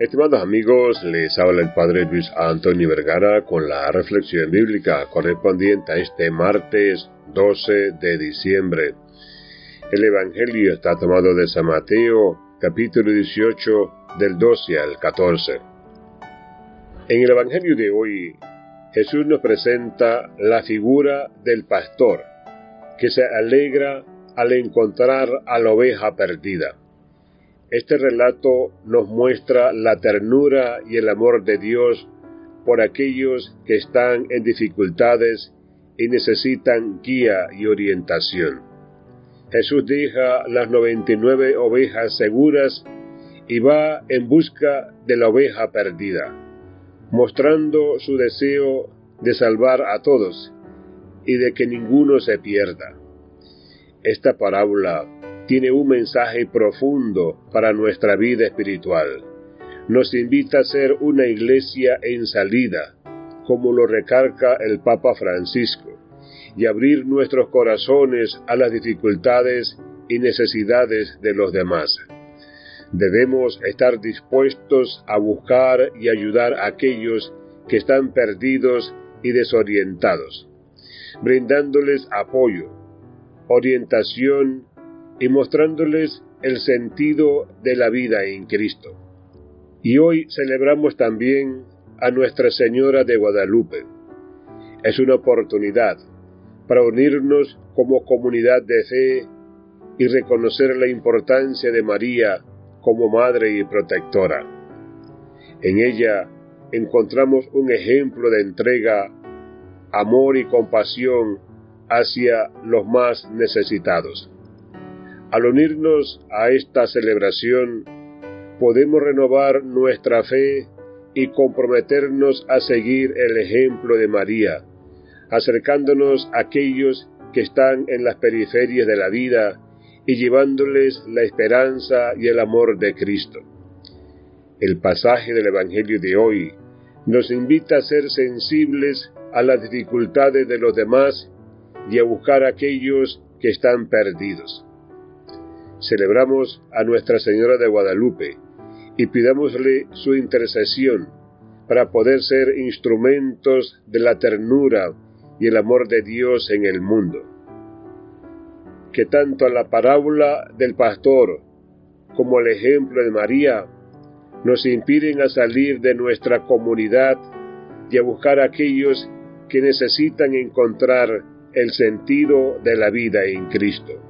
Estimados amigos, les habla el Padre Luis Antonio Vergara con la reflexión bíblica correspondiente a este martes 12 de diciembre. El Evangelio está tomado de San Mateo, capítulo 18, del 12 al 14. En el Evangelio de hoy, Jesús nos presenta la figura del pastor, que se alegra al encontrar a la oveja perdida. Este relato nos muestra la ternura y el amor de Dios por aquellos que están en dificultades y necesitan guía y orientación. Jesús deja las 99 ovejas seguras y va en busca de la oveja perdida, mostrando su deseo de salvar a todos y de que ninguno se pierda. Esta parábola tiene un mensaje profundo para nuestra vida espiritual. Nos invita a ser una iglesia en salida, como lo recarga el Papa Francisco, y abrir nuestros corazones a las dificultades y necesidades de los demás. Debemos estar dispuestos a buscar y ayudar a aquellos que están perdidos y desorientados, brindándoles apoyo, orientación y mostrándoles el sentido de la vida en Cristo. Y hoy celebramos también a Nuestra Señora de Guadalupe. Es una oportunidad para unirnos como comunidad de fe y reconocer la importancia de María como madre y protectora. En ella encontramos un ejemplo de entrega, amor y compasión hacia los más necesitados. Al unirnos a esta celebración, podemos renovar nuestra fe y comprometernos a seguir el ejemplo de María, acercándonos a aquellos que están en las periferias de la vida y llevándoles la esperanza y el amor de Cristo. El pasaje del Evangelio de hoy nos invita a ser sensibles a las dificultades de los demás y a buscar a aquellos que están perdidos celebramos a Nuestra Señora de Guadalupe y pidámosle su intercesión para poder ser instrumentos de la ternura y el amor de Dios en el mundo. Que tanto la parábola del pastor como el ejemplo de María nos impiden a salir de nuestra comunidad y a buscar a aquellos que necesitan encontrar el sentido de la vida en Cristo.